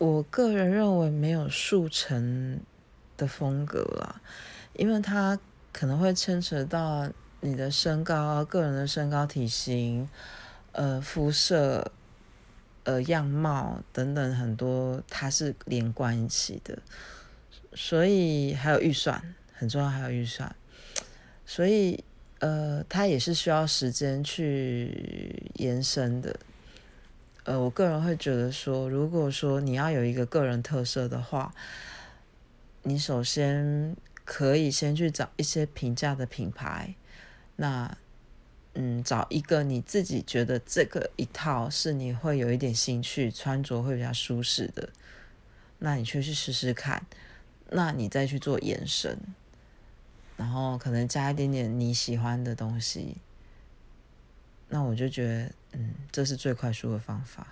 我个人认为没有速成的风格啦，因为它可能会牵扯到你的身高、个人的身高、体型、呃肤色、呃样貌等等很多，它是连贯一起的，所以还有预算很重要，还有预算，所以呃，它也是需要时间去延伸的。呃，我个人会觉得说，如果说你要有一个个人特色的话，你首先可以先去找一些平价的品牌，那嗯，找一个你自己觉得这个一套是你会有一点兴趣，穿着会比较舒适的，那你去去试试看，那你再去做延伸，然后可能加一点点你喜欢的东西。那我就觉得，嗯，这是最快速的方法。